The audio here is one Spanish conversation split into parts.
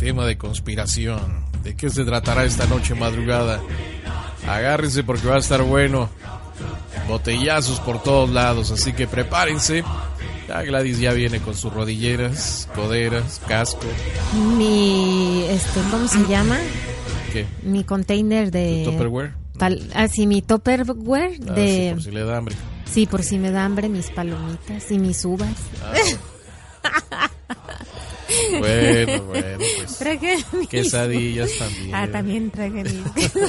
tema de conspiración. ¿De qué se tratará esta noche madrugada? Agárrense porque va a estar bueno. Botellazos por todos lados, así que prepárense. Ya Gladys ya viene con sus rodilleras, coderas, casco. Mi, este, ¿cómo se llama? ¿Qué? Mi container de... ¿Tupperware? Pal- ah, sí, mi topperware Ah, de... sí, por si le da hambre. Sí, por si me da hambre, mis palomitas y mis uvas. Bueno, bueno, pues. Traje Quesadillas también. Ah, también traje mis...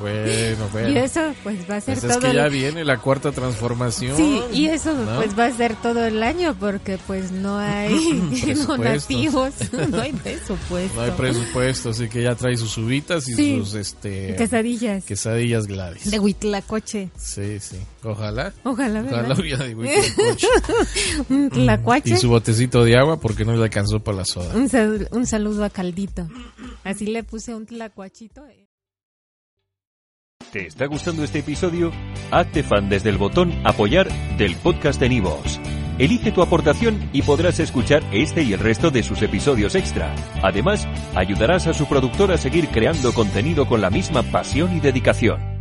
Bueno, bueno. y eso, pues va a ser Pues es todo... que ya el- viene la cuarta transformación. Sí, y eso ¿no? pues va a ser todo el año porque pues no hay donativos, no hay presupuesto. No hay presupuesto, así que ya trae sus uvitas y Sí. sus este Quesadillas quesadillas Gladys. de huitlacoche. Sí, sí. Ojalá. Ojalá, ¿verdad? Ojalá hubiera de Huitlacoche. Tlacuache. Y su botecito de agua porque no le alcanzó para la soda. Un, sal- un saludo a Caldito. Así le puse un tlacuachito. ¿Te está gustando este episodio? Hazte fan desde el botón Apoyar del podcast de Nivos. Elige tu aportación y podrás escuchar este y el resto de sus episodios extra. Además, ayudarás a su productor a seguir creando contenido con la misma pasión y dedicación.